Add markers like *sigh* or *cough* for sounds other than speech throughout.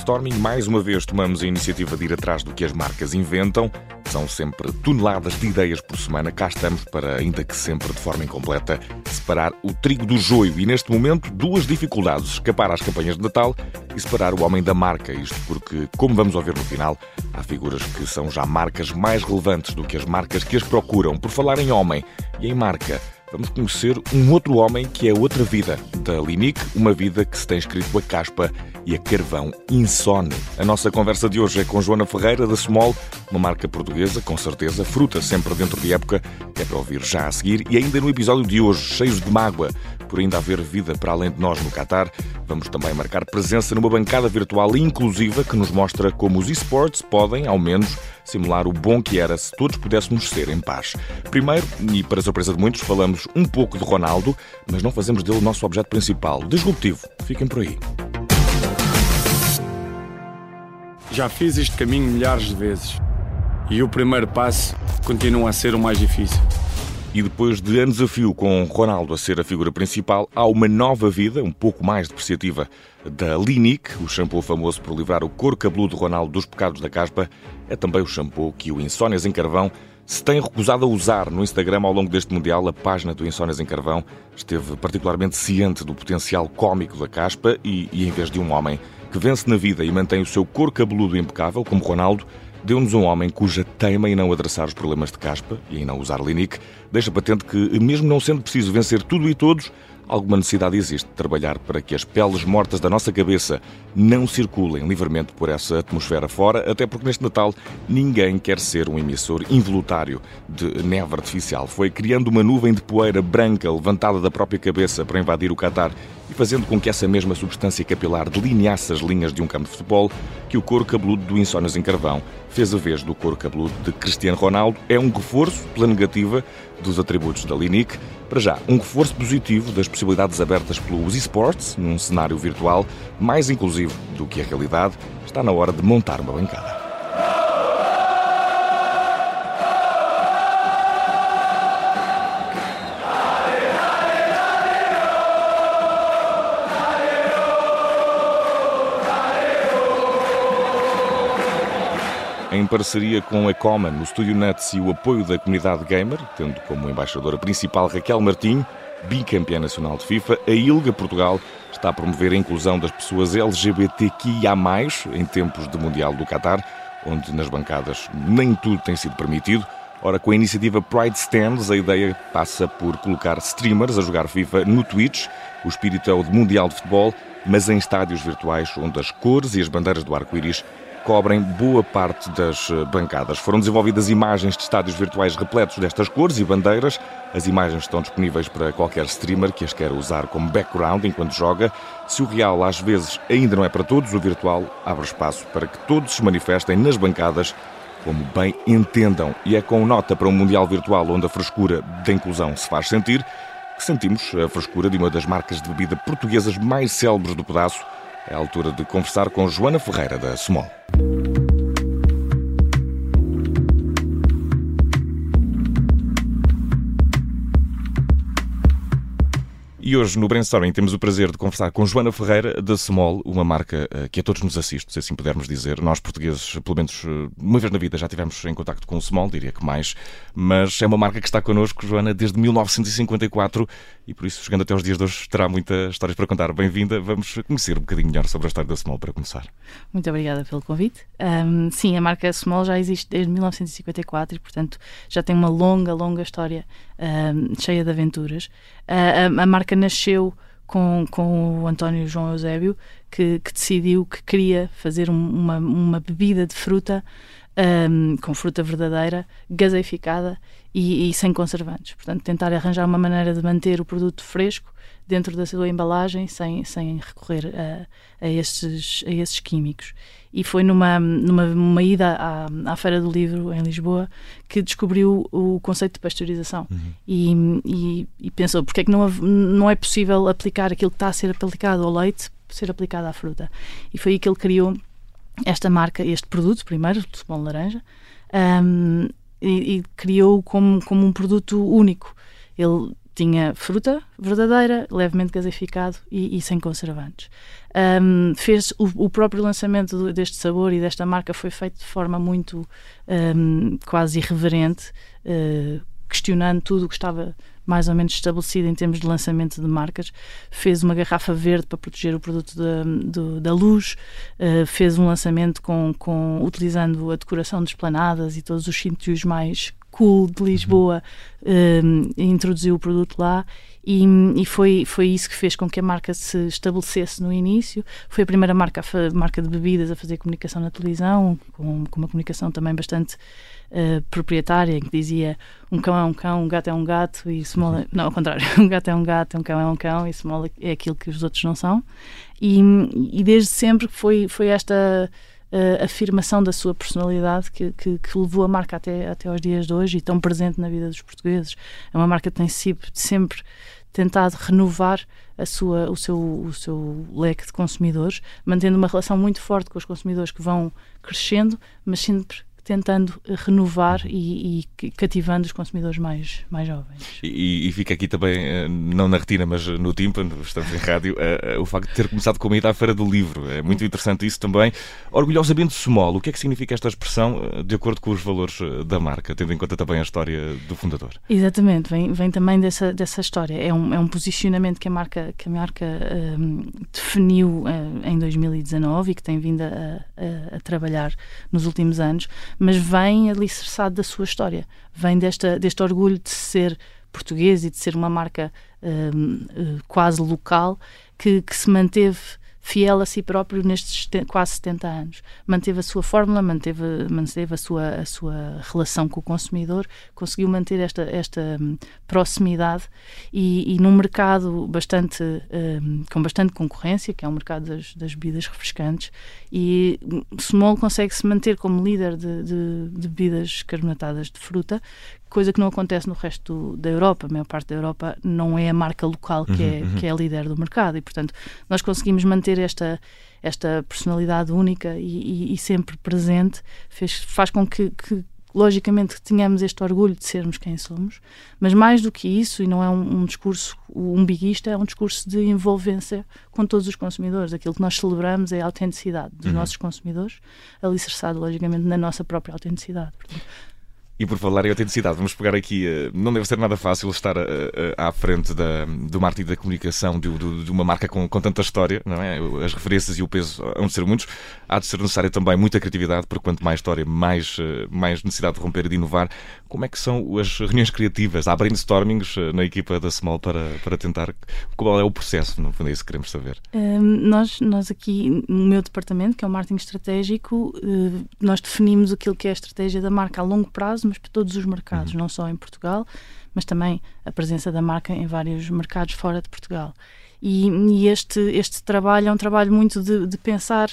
brainstorming. Mais uma vez tomamos a iniciativa de ir atrás do que as marcas inventam. São sempre toneladas de ideias por semana. Cá estamos para, ainda que sempre de forma incompleta, separar o trigo do joio. E neste momento, duas dificuldades: escapar às campanhas de Natal e separar o homem da marca. Isto porque, como vamos ouvir no final, há figuras que são já marcas mais relevantes do que as marcas que as procuram. Por falar em homem e em marca vamos conhecer um outro homem que é outra vida da Linic, uma vida que se tem escrito a caspa e a carvão insone. A nossa conversa de hoje é com Joana Ferreira da Small, uma marca portuguesa, com certeza, fruta sempre dentro de época, que é para ouvir já a seguir, e ainda no episódio de hoje, cheios de mágoa, por ainda haver vida para além de nós no Qatar, vamos também marcar presença numa bancada virtual inclusiva que nos mostra como os esportes podem, ao menos, simular o bom que era se todos pudéssemos ser em paz. Primeiro, e para surpresa de muitos, falamos um pouco de Ronaldo, mas não fazemos dele o nosso objeto principal, disruptivo. Fiquem por aí. Já fiz este caminho milhares de vezes e o primeiro passo continua a ser o mais difícil. E depois de anos a fio com Ronaldo a ser a figura principal, há uma nova vida, um pouco mais depreciativa, da Linic, o shampoo famoso por livrar o couro cabeludo de Ronaldo dos pecados da caspa. É também o shampoo que o Insónias em Carvão se tem recusado a usar no Instagram ao longo deste Mundial. A página do Insónias em Carvão esteve particularmente ciente do potencial cómico da caspa e, e em vez de um homem que vence na vida e mantém o seu couro cabeludo impecável, como Ronaldo, deu-nos um homem cuja teima em não adressar os problemas de caspa e em não usar Linic deixa patente que, mesmo não sendo preciso vencer tudo e todos, alguma necessidade existe de trabalhar para que as peles mortas da nossa cabeça não circulem livremente por essa atmosfera fora, até porque neste Natal ninguém quer ser um emissor involuntário de neve artificial. Foi criando uma nuvem de poeira branca levantada da própria cabeça para invadir o Qatar e fazendo com que essa mesma substância capilar delineasse as linhas de um campo de futebol que o couro cabeludo do Insónias em Carvão fez a vez do couro cabeludo de Cristiano Ronaldo. É um reforço pela negativa dos atributos da Linic. Para já, um reforço positivo das possibilidades abertas pelos esports, num cenário virtual mais inclusivo do que a realidade. Está na hora de montar uma bancada. Em parceria com a Common, o Studio Nuts e o apoio da comunidade gamer, tendo como embaixadora principal Raquel Martinho, bicampeã nacional de FIFA, a ILGA Portugal está a promover a inclusão das pessoas LGBTQIA+, em tempos de Mundial do Qatar, onde nas bancadas nem tudo tem sido permitido. Ora, com a iniciativa Pride Stands, a ideia passa por colocar streamers a jogar FIFA no Twitch. O espírito é o de Mundial de Futebol, mas em estádios virtuais onde as cores e as bandeiras do arco-íris cobrem boa parte das eh, bancadas. Foram desenvolvidas imagens de estádios virtuais repletos destas cores e bandeiras. As imagens estão disponíveis para qualquer streamer que as queira usar como background enquanto joga. Se o real às vezes ainda não é para todos, o virtual abre espaço para que todos se manifestem nas bancadas como bem entendam. E é com nota para um Mundial Virtual onde a frescura da inclusão se faz sentir que sentimos a frescura de uma das marcas de bebida portuguesas mais célebres do pedaço. É a altura de conversar com Joana Ferreira da Small. E hoje no Brainstorming temos o prazer de conversar com Joana Ferreira da Small, uma marca eh, que a todos nos assiste, se assim pudermos dizer. Nós portugueses, pelo menos eh, uma vez na vida, já tivemos em contacto com o Small, diria que mais, mas é uma marca que está connosco, Joana, desde 1954 e por isso, chegando até aos dias de hoje, terá muitas histórias para contar. Bem-vinda, vamos conhecer um bocadinho melhor sobre a história da Small para começar. Muito obrigada pelo convite. Um, sim, a marca Small já existe desde 1954 e, portanto, já tem uma longa, longa história cheia de aventuras. Uh, a, a marca nasceu com, com o António João Eusébio, que, que decidiu que queria fazer um, uma, uma bebida de fruta um, com fruta verdadeira, gaseificada e, e, sem conservantes. Portanto, tentar arranjar uma maneira de manter o produto fresco dentro da sua embalagem sem, sem recorrer a, a, esses, a esses químicos. E foi numa, numa, numa ida à, à, Feira do Livro em Lisboa que descobriu o conceito de pasteurização uhum. e, e, e, pensou porque é que não, não é possível aplicar aquilo que está a ser aplicado ao leite ser aplicado à fruta. E foi aí que ele criou esta marca, este produto primeiro, de bom laranja, um, e, e criou como, como um produto único. Ele tinha fruta verdadeira, levemente gaseificado e, e sem conservantes. Um, fez o, o, próprio lançamento deste sabor e desta marca foi feito de forma muito um, quase irreverente, uh, questionando tudo o que estava mais ou menos estabelecido em termos de lançamento de marcas. Fez uma garrafa verde para proteger o produto da, do, da luz, uh, fez um lançamento com, com, utilizando a decoração de esplanadas e todos os sítios mais cool de Lisboa, uh, introduziu o produto lá e, e, foi, foi isso que fez com que a marca se estabelecesse no início. Foi a primeira marca, a marca de bebidas a fazer comunicação na televisão, com, com uma comunicação também bastante uh, proprietária, que dizia um cão é um cão, um gato é um gato e small é... Não, ao contrário, *laughs* um gato é um gato, um cão é um cão e small é aquilo que os outros não são. E, e desde sempre foi, foi esta uh, afirmação da sua personalidade que, que, que, levou a marca até, até aos dias de hoje e tão presente na vida dos portugueses. É uma marca que tem sempre tentado renovar a sua, o, seu, o seu leque de consumidores, mantendo uma relação muito forte com os consumidores que vão crescendo, mas sempre tentando renovar e, e, cativando os consumidores mais, mais jovens. E, e, fica aqui também, eh, não na retina, mas no tímpano, estamos em rádio, uh, uh, o facto de ter começado com a ida à Feira do Livro. É muito interessante isso também. Orgulhosamente small, o que é que significa esta expressão de acordo com os valores da marca, tendo em conta também a história do fundador? Exatamente, vem, vem também dessa, dessa história. É um, é um posicionamento que a marca, que a marca um, definiu uh, em 2019 e que tem vindo a, a, a trabalhar nos últimos anos mas vem alicerçado da sua história, vem desta, deste orgulho de ser português e de ser uma marca um, eh, quase local que, que se manteve fiel a si próprio nestes quase 70 anos. Manteve a sua fórmula, manteve, manteve a, sua, a sua relação com o consumidor, conseguiu manter esta, esta um, proximidade e, e num mercado bastante, um, com bastante concorrência, que é o mercado das, das bebidas refrescantes, e Small consegue se manter como líder de, de, de bebidas carbonatadas de fruta, coisa que não acontece no resto da Europa. A maior parte da Europa não é a marca local que, é, uhum, uhum. que é a líder do mercado e, portanto, nós conseguimos manter esta, esta personalidade única e, e, e sempre presente, fez, faz com que, que logicamente tenhamos este orgulho de sermos quem somos, mas mais do que isso, e não é um, um discurso umbiguista, é um discurso de envolvência com todos os consumidores. Aquilo que nós celebramos é a autenticidade dos uhum. nossos consumidores, alicerçado logicamente na nossa própria autenticidade. Portanto, e por falar em autenticidade, vamos pegar aqui. Eh, não deve ser nada fácil estar eh, eh, à frente da, do marketing da comunicação de, de, uma marca com, com tanta história, não é? As referências e o peso hão de ser muitos. Há de ser necessária também muita criatividade, porque quanto mais história, mais, mais necessidade de romper e de inovar. Como é que são as reuniões criativas? Há brainstormings na equipa da Small para, para tentar. Qual é o processo? No fundo, é isso que queremos saber. Um, nós, nós aqui, no meu departamento, que é o marketing estratégico, nós definimos aquilo que é a estratégia da marca a longo prazo mas para todos os mercados, uhum. não só em Portugal, mas também a presença da marca em vários mercados fora de Portugal. E, e este, este trabalho é um trabalho muito de, de pensar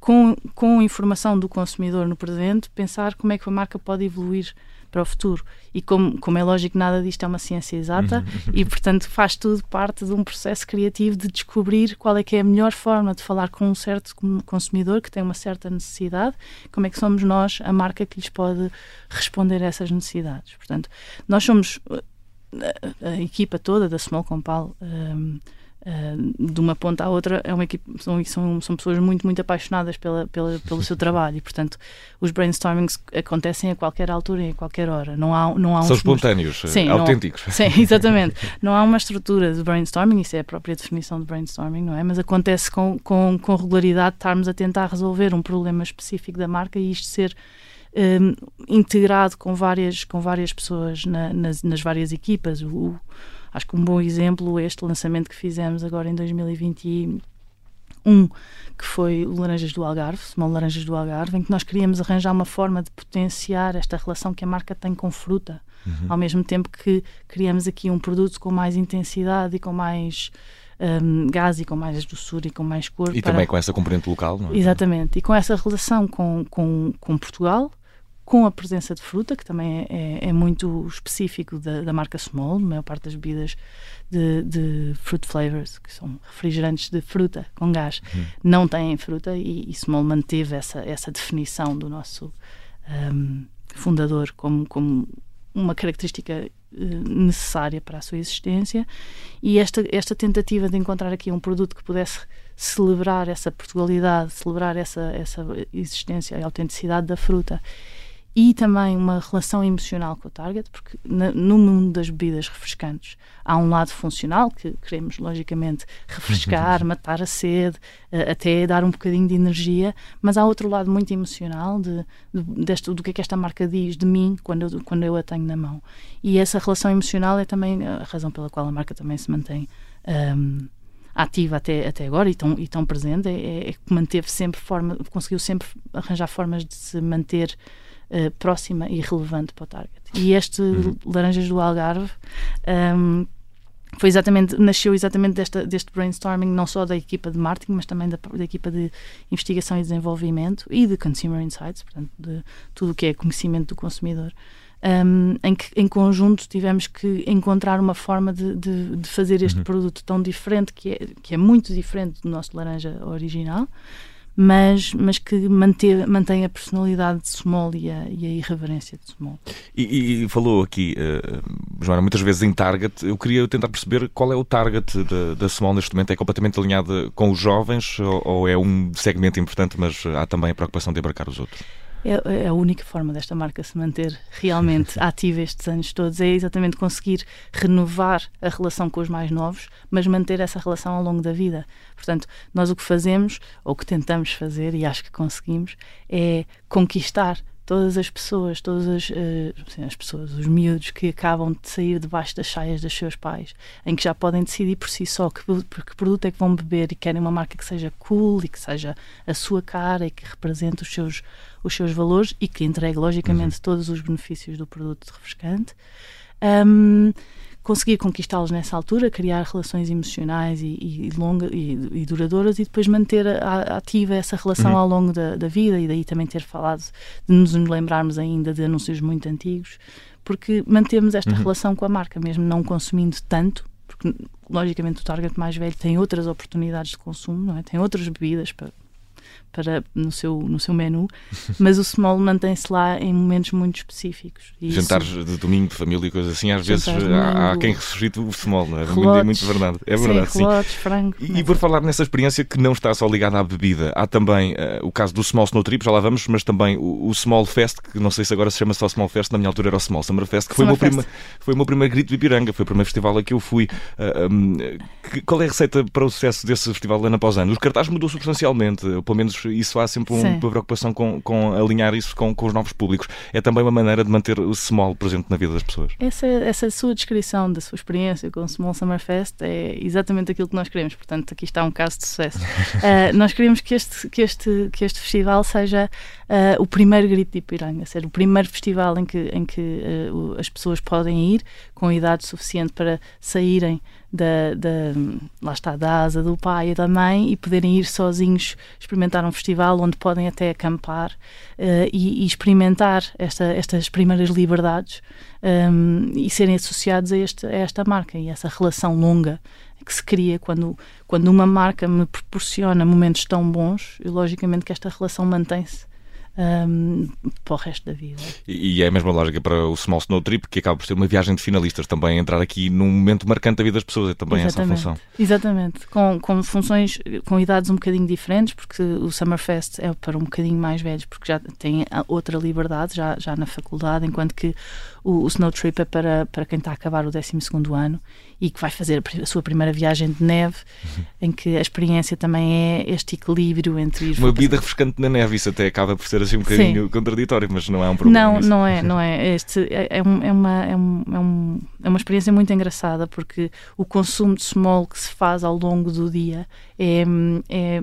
com, com informação do consumidor no presente, pensar como é que a marca pode evoluir para o futuro. E como, como é lógico, nada disto é uma ciência exata uhum. e, portanto, faz tudo parte de um processo criativo de descobrir qual é que é a melhor forma de falar com um certo consumidor que tem uma certa necessidade, como é que somos nós a marca que lhes pode responder a essas necessidades. Portanto, nós somos a, a equipa toda da Small Compal um, Uh, de uma ponta à outra é uma equipe são, são, são pessoas muito muito apaixonadas pela, pela, pelo seu trabalho e portanto os brainstormings acontecem a qualquer altura e a qualquer hora. Não há não há são espontâneos sim, autênticos. Não, *laughs* sim exatamente. Não há uma estrutura de brainstorming isso é a própria definição de brainstorming não é? Mas acontece com, com, com regularidade estarmos a tentar resolver um problema específico da marca e isto ser um, integrado com várias com várias pessoas na, nas, nas várias equipas. O, Acho que um bom exemplo é este lançamento que fizemos agora em 2021, que foi o Laranjas do Algarve, Small Laranjas do Algarve, em que nós queríamos arranjar uma forma de potenciar esta relação que a marca tem com fruta, uhum. ao mesmo tempo que criamos aqui um produto com mais intensidade e com mais um, gás e com mais doçura e com mais cor. E para... também com essa componente local, não é? Exatamente, e com essa relação com, com, com Portugal, com a presença de fruta, que também é, é, é muito específico da, da, marca Small, a maior parte das bebidas de, de, fruit flavors, que são refrigerantes de fruta com gás, uhum. não têm fruta e, e, Small manteve essa, essa definição do nosso um, fundador como, como uma característica uh, necessária para a sua existência e esta, esta tentativa de encontrar aqui um produto que pudesse celebrar essa Portugalidade, celebrar essa, essa existência e autenticidade da fruta e também uma relação emocional com o target, porque no mundo das bebidas refrescantes há um lado funcional que queremos logicamente refrescar, *laughs* matar a sede, uh, até dar um bocadinho de energia, mas há outro lado muito emocional de, de deste, do que é que esta marca diz de mim quando eu, quando eu a tenho na mão. E essa relação emocional é também a razão pela qual a marca também se mantém um, ativa até, até agora e tão, e tão presente, é, é que manteve sempre forma, conseguiu sempre arranjar formas de se manter uh, próxima e relevante para o target. E este uhum. Laranjas do Algarve um, foi exatamente, nasceu exatamente desta, deste brainstorming, não só da equipa de marketing, mas também da, da, equipa de investigação e desenvolvimento e de consumer insights, portanto, de tudo o que é conhecimento do consumidor. Um, em que em conjunto tivemos que encontrar uma forma de, de, de fazer este uhum. produto tão diferente, que é, que é muito diferente do nosso laranja original, mas, mas que manteve, mantém a personalidade de Small e a, e a irreverência de Small. E, e falou aqui, uh, Joana, muitas vezes em target. Eu queria tentar perceber qual é o target da, da neste momento. É completamente alinhada com os jovens ou, ou é um segmento importante, mas há também a preocupação de abarcar os outros? É, é, a única forma desta marca se manter realmente *laughs* ativa estes anos todos, é exatamente conseguir renovar a relação com os mais novos, mas manter essa relação ao longo da vida. Portanto, nós o que fazemos, ou o que tentamos fazer, e acho que conseguimos, é conquistar todas as pessoas, todas as, uh, as pessoas, os miúdos que acabam de sair debaixo das saias dos seus pais, em que já podem decidir por si só que, que produto é que vão beber e querem uma marca que seja cool e que seja a sua cara e que represente os seus, os seus valores e que entregue, logicamente, uhum. todos os benefícios do produto refrescante. Um, conseguir conquistá-los nessa altura, criar relações emocionais e, e, longa, e, e duradouras e depois manter a, ativa essa relação uhum. ao longo da, da, vida e daí também ter falado de nos lembrarmos ainda de anúncios muito antigos, porque mantemos esta uhum. relação com a marca, mesmo não consumindo tanto, porque logicamente o target mais velho tem outras oportunidades de consumo, não é? tem outras bebidas para para, no, seu, no seu menu, *laughs* mas o small mantém-se lá em momentos muito específicos. E Jantares isso... de domingo, de família e coisas assim, às vezes há, há, quem ressuscita o small, não é? Relotes, muito verdade. É verdade, sim. Relotes, frango, e, e por falar nessa experiência que não está só ligada à bebida, há também uh, o caso do Small Snow Trip, já lá vamos, mas também o, o, Small Fest, que não sei se agora se chama só Small Fest, na minha altura era o Small Summer Fest, que foi, o meu, prima, foi o meu primeiro grito de Ipiranga, foi o primeiro festival a que eu fui. Uh, eh, um, que, qual é a receita para o sucesso desse festival ano após ano? Os cartazes mudou substancialmente, pelo menos isso há sempre um, uma preocupação com, com alinhar isso com, com os novos públicos. É também uma maneira de manter o small presente na vida das pessoas. Essa, essa sua descrição da sua experiência com o Small Summer Fest é exatamente aquilo que nós queremos. Portanto, aqui está um caso de sucesso. uh, *laughs* nós queremos que este, que este, que este festival seja uh, o primeiro grito de Ipiranga, ser o primeiro festival em que, em que uh, as pessoas podem ir com idade suficiente para saírem da, da, lá está, da asa do pai e da mãe e poderem ir sozinhos experimentar um festival onde podem até acampar uh, e, e, experimentar esta, estas primeiras liberdades um, e serem associados a, este, a esta marca e essa relação longa que se cria quando, quando uma marca me proporciona momentos tão bons, e logicamente que esta relação mantém-se um, para o resto da vida. E, é a mesma lógica para o Small Snow Trip, que acaba por ser uma viagem de finalistas também, entrar aqui num momento marcante da vida das pessoas, é também Exatamente. essa função. Exatamente, com, com funções, com idades um bocadinho diferentes, porque o Summerfest é para um bocadinho mais velhos, porque já tem outra liberdade, já, já na faculdade, enquanto que o, o Snow Trip é para, para quem está a acabar o 12 ano e que vai fazer a sua primeira viagem de neve, uhum. em que a experiência também é este equilíbrio entre ir. Uma bebida refrescante na neve, isso até acaba por ser assim um bocadinho Sim. contraditório, mas não é um problema. Não, não é, não é. Este é, é, um, é, uma, é, um, é, um, é uma experiência muito engraçada porque o consumo de small que se faz ao longo do dia é, é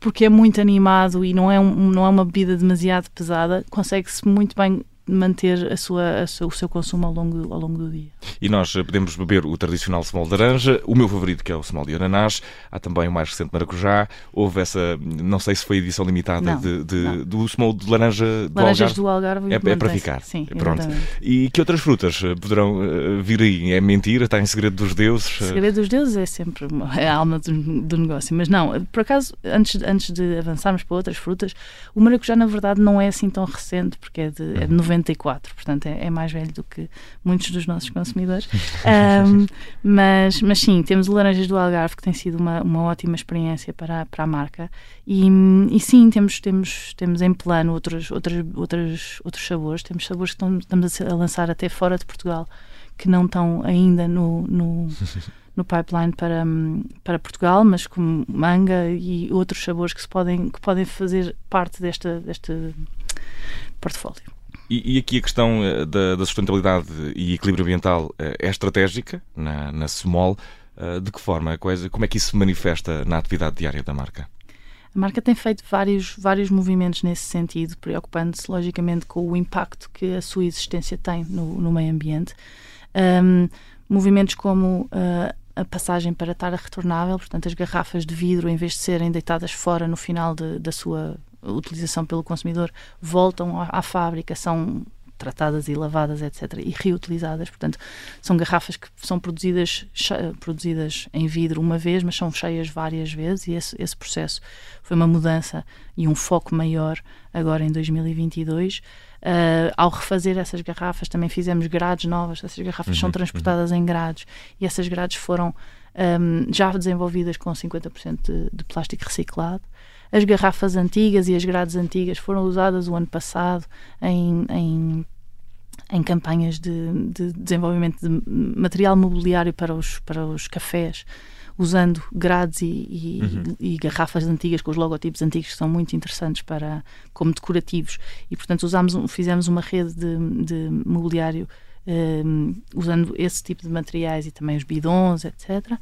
porque é muito animado e não é, um, não é uma bebida demasiado pesada, consegue-se muito bem manter a sua, a sua, o seu consumo ao longo, ao longo do dia. E nós eh, podemos beber o tradicional small de laranja, o meu favorito que é o small de ananás, há também o mais recente maracujá, houve essa, não sei se foi edição limitada não, de, de do small de laranja do Laranjas Algarve. do Algarve é, é para ficar. Sim, Pronto. E que outras frutas eh, poderão eh, vir aí? É mentira? Está em segredo dos deuses? O segredo dos deuses é sempre *laughs* é a alma do, do negócio, mas não, por acaso, antes, antes de avançarmos para outras frutas, o maracujá na verdade não é assim tão recente, porque é de, é de 90 94, portanto é, é, mais velho do que muitos dos nossos consumidores. *laughs* um, mas, mas sim, temos o Laranjas do Algarve, que tem sido uma, uma ótima experiência para, para a marca. E, e sim, temos, temos, temos em plano outros, outros, outros, outros sabores. Temos sabores que estamos a lançar até fora de Portugal, que não estão ainda no, no *laughs* no pipeline para, para Portugal, mas como manga e outros sabores que, se podem, que podem fazer parte desta, deste portfólio. E, e, aqui a questão eh, da, da, sustentabilidade e equilíbrio ambiental eh, é estratégica na, na Small. Eh, de que forma? Como é que isso se manifesta na atividade diária da marca? A marca tem feito vários, vários movimentos nesse sentido, preocupando-se logicamente com o impacto que a sua existência tem no, no meio ambiente. Um, movimentos como uh, a passagem para tara retornável, portanto, as garrafas de vidro, em vez de serem deitadas fora no final de, da sua utilização pelo consumidor, voltam à, à fábrica, são tratadas e lavadas, etc., e reutilizadas. Portanto, são garrafas que são produzidas, produzidas em vidro uma vez, mas são cheias várias vezes, e esse, esse processo foi uma mudança e um foco maior agora em 2022. Uh, ao refazer essas garrafas, também fizemos grades novas. Essas garrafas uhum, são transportadas uhum. em grades e essas grades foram um, já desenvolvidas com 50% de, de plástico reciclado. As garrafas antigas e as grades antigas foram usadas o ano passado em, em, em campanhas de, de, desenvolvimento de material mobiliário para os, para os cafés usando grades e, e, uhum. e, garrafas antigas com os logotipos antigos que são muito interessantes para como decorativos e portanto usamos fizemos uma rede de, de mobiliário um, usando esse tipo de materiais e também os bidons etc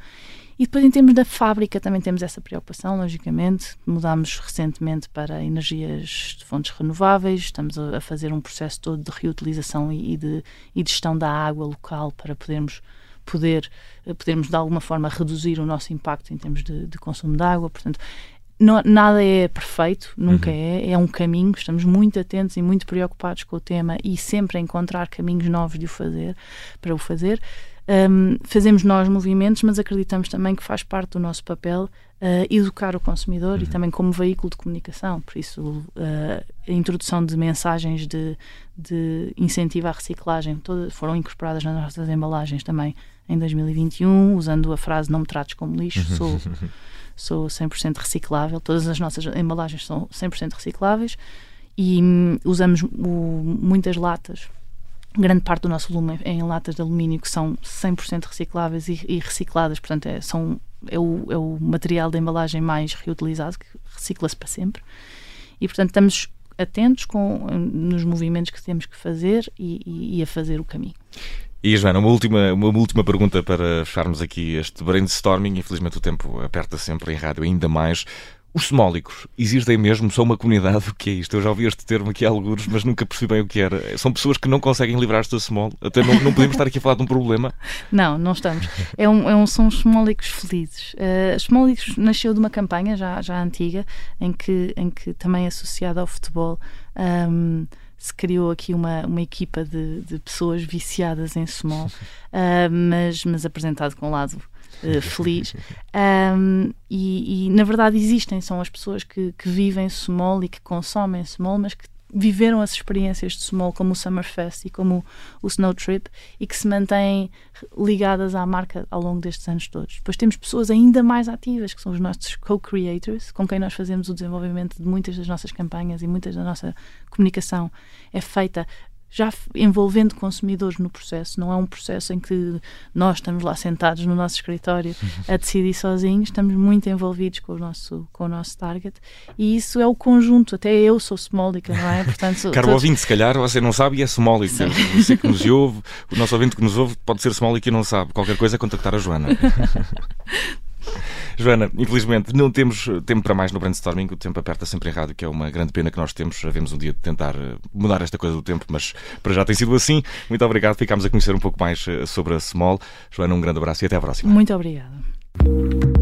e depois em termos da fábrica também temos essa preocupação logicamente. Mudámos recentemente para energias de fontes renováveis. Estamos a, fazer um processo todo de reutilização e, de, e de gestão da água local para podermos poder, eh, podermos de alguma forma reduzir o nosso impacto em termos de, de consumo de água. Portanto, não, nada é perfeito, nunca uhum. é, é um caminho. Estamos muito atentos e muito preocupados com o tema e sempre a encontrar caminhos novos de o fazer, para o fazer. Um, fazemos nós movimentos, mas acreditamos também que faz parte do nosso papel uh, educar o consumidor uhum. e também como veículo de comunicação. Por isso, uh, a introdução de mensagens de, de incentivo à reciclagem todas foram incorporadas nas nossas embalagens também em 2021, usando a frase não me trates como lixo, sou, *laughs* sou 100% reciclável, todas as nossas embalagens são 100% recicláveis e hum, usamos o, muitas latas, grande parte do nosso volume é em latas de alumínio que são 100% recicláveis e, e, recicladas, portanto é, são, é, o, é o material da embalagem mais reutilizado, que recicla-se para sempre. E portanto estamos atentos com, nos movimentos que temos que fazer e, e, e a fazer o caminho. E, Joana, uma última, uma última pergunta para fecharmos aqui este brainstorming. Infelizmente o tempo aperta sempre em rádio ainda mais. Os semólicos existem mesmo? São uma comunidade? *laughs* O que é isto? Eu já ouvi este termo aqui há alguns, mas nunca percebi bem o que era. São pessoas que não conseguem livrar-se da small? Até não, não podemos estar aqui a falar de um problema? *laughs* Não, não estamos. É um, é um, são os semólicos felizes. Uh, os semólicos nasceu de uma campanha já, já antiga, em que, em que também associada ao futebol. Um, se criou aqui uma, uma equipa de, de pessoas viciadas em small, uh, *laughs* mas, mas apresentado com um lado uh, feliz. Um, e, e, na verdade existem, são as pessoas que, que vivem small e que consomem small, mas que viveram as experiências de small como o Summerfest e como o Snow Trip e que se mantêm ligadas à marca ao longo destes anos todos. Depois temos pessoas ainda mais ativas, que são os nossos co-creators, com quem nós fazemos o desenvolvimento de muitas das nossas campanhas e muitas da nossa comunicação é feita já envolvendo consumidores no processo, não é um processo em que nós estamos lá sentados no nosso escritório *laughs* a decidir sozinhos, estamos muito envolvidos com o nosso, com o nosso target. E isso é o conjunto, até eu sou smólica, não é? Portanto, *laughs* Caro todos... ouvinte, se calhar você não sabe e é smólica, você que nos ouve, o nosso ouvinte que nos ouve pode ser smólica e não sabe, qualquer coisa é contactar a Joana. *laughs* *laughs* Joana, infelizmente não temos tempo para mais no brainstorming, o tempo aperta sempre em rádio, que é uma grande pena que nós temos. Havemos um dia de tentar eh, mudar esta coisa do tempo, mas para já tem sido assim. Muito obrigado, ficámos a conhecer um pouco mais eh, sobre a Small. Joana, um grande abraço e até à próxima. Muito obrigada.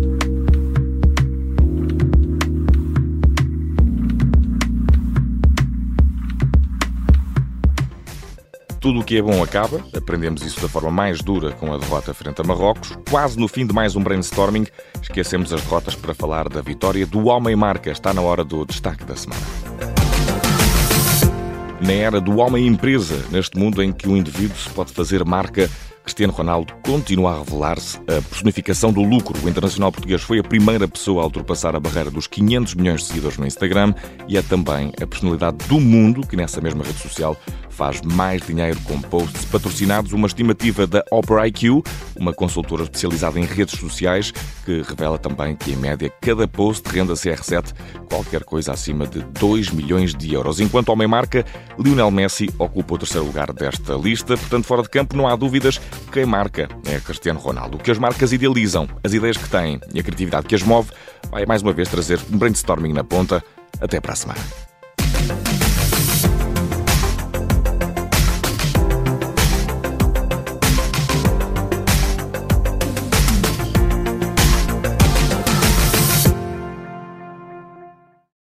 Tudo o que é bom acaba, aprendemos isso da forma mais dura com a derrota frente a Marrocos. Quase no fim de mais um brainstorming, esquecemos as derrotas para falar da vitória do Homem Marca. Está na hora do destaque da semana. na era do homem-empresa, neste mundo em que o indivíduo se pode fazer marca Cristiano Ronaldo continua a revelar-se a personificação do lucro. O internacional português foi a primeira pessoa a ultrapassar a barreira dos 500 milhões de seguidores no Instagram e é também a personalidade do mundo que nessa mesma rede social faz mais dinheiro com posts patrocinados. Uma estimativa da Opera IQ, uma consultora especializada em redes sociais, que revela também que, em média, cada post rende a CR7 qualquer coisa acima de 2 milhões de euros. Enquanto homem marca, Lionel Messi ocupa o terceiro lugar desta lista. Portanto, fora de campo, não há dúvidas quem marca é Cristiano Ronaldo. O que as marcas idealizam, as ideias que têm e a criatividade que as move, vai mais uma vez trazer um brainstorming na ponta. Até para a semana.